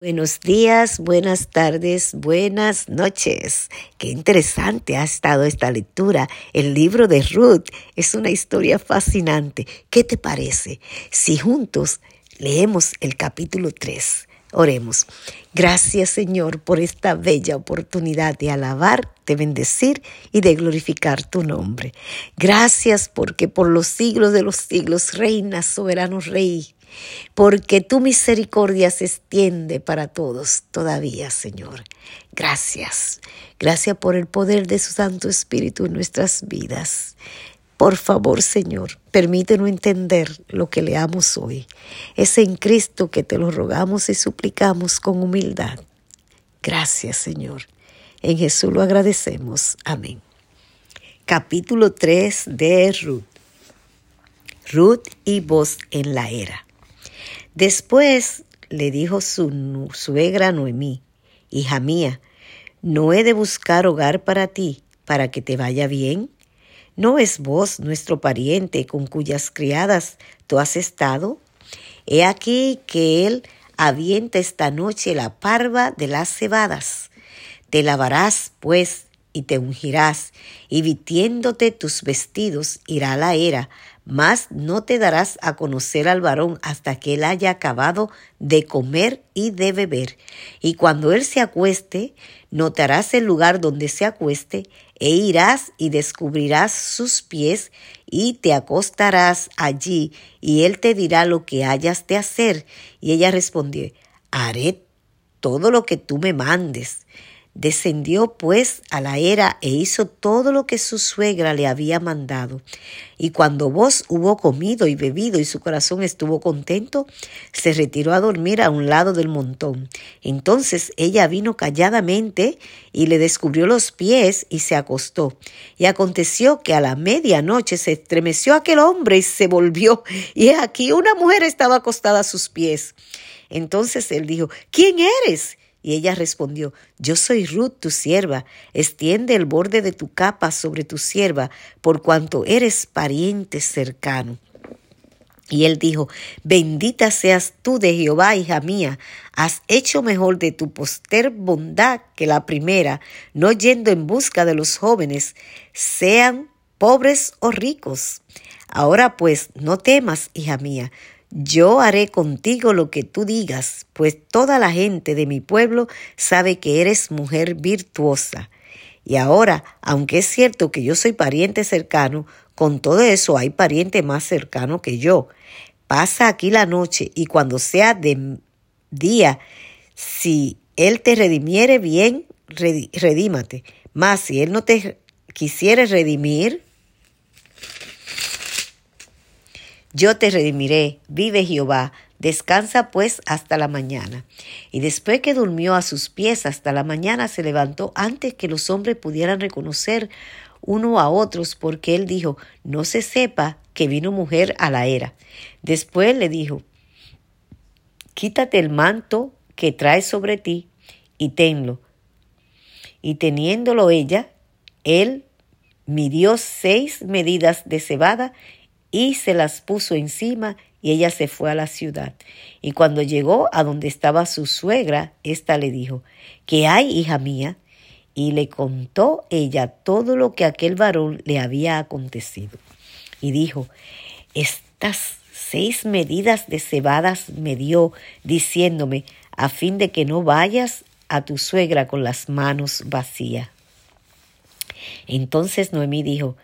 Buenos días, buenas tardes, buenas noches. Qué interesante ha estado esta lectura. El libro de Ruth es una historia fascinante. ¿Qué te parece si juntos leemos el capítulo 3? Oremos. Gracias Señor por esta bella oportunidad de alabar, de bendecir y de glorificar tu nombre. Gracias porque por los siglos de los siglos reinas, soberano Rey porque tu misericordia se extiende para todos todavía, Señor. Gracias. Gracias por el poder de su Santo Espíritu en nuestras vidas. Por favor, Señor, permítenos entender lo que leamos hoy. Es en Cristo que te lo rogamos y suplicamos con humildad. Gracias, Señor. En Jesús lo agradecemos. Amén. Capítulo 3 de Ruth. Ruth y vos en la era. Después le dijo su suegra Noemí, hija mía, ¿no he de buscar hogar para ti, para que te vaya bien? ¿No es vos nuestro pariente con cuyas criadas tú has estado? He aquí que él avienta esta noche la parva de las cebadas. Te lavarás, pues, y te ungirás, y vistiéndote tus vestidos irá la era, mas no te darás a conocer al varón hasta que él haya acabado de comer y de beber. Y cuando él se acueste, notarás el lugar donde se acueste, e irás y descubrirás sus pies, y te acostarás allí, y él te dirá lo que hayas de hacer. Y ella respondió, haré todo lo que tú me mandes. Descendió pues a la era e hizo todo lo que su suegra le había mandado. Y cuando vos hubo comido y bebido y su corazón estuvo contento, se retiró a dormir a un lado del montón. Entonces ella vino calladamente y le descubrió los pies y se acostó. Y aconteció que a la medianoche se estremeció aquel hombre y se volvió. Y aquí una mujer estaba acostada a sus pies. Entonces él dijo, ¿quién eres? Y ella respondió, Yo soy Ruth, tu sierva, extiende el borde de tu capa sobre tu sierva, por cuanto eres pariente cercano. Y él dijo, Bendita seas tú de Jehová, hija mía, has hecho mejor de tu poster bondad que la primera, no yendo en busca de los jóvenes, sean pobres o ricos. Ahora pues, no temas, hija mía, yo haré contigo lo que tú digas, pues toda la gente de mi pueblo sabe que eres mujer virtuosa. Y ahora, aunque es cierto que yo soy pariente cercano, con todo eso hay pariente más cercano que yo. Pasa aquí la noche y cuando sea de día, si él te redimiere bien, redímate. Mas si él no te quisiere redimir, Yo te redimiré, vive Jehová, descansa pues hasta la mañana. Y después que durmió a sus pies hasta la mañana, se levantó antes que los hombres pudieran reconocer uno a otros, porque él dijo, no se sepa que vino mujer a la era. Después le dijo, quítate el manto que traes sobre ti y tenlo. Y teniéndolo ella, él midió seis medidas de cebada y se las puso encima y ella se fue a la ciudad. Y cuando llegó a donde estaba su suegra, ésta le dijo, ¿qué hay, hija mía? Y le contó ella todo lo que aquel varón le había acontecido. Y dijo, estas seis medidas de cebadas me dio, diciéndome, a fin de que no vayas a tu suegra con las manos vacías. Entonces Noemí dijo,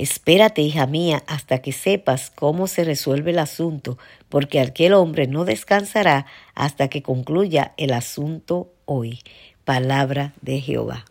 Espérate, hija mía, hasta que sepas cómo se resuelve el asunto, porque aquel hombre no descansará hasta que concluya el asunto hoy. Palabra de Jehová.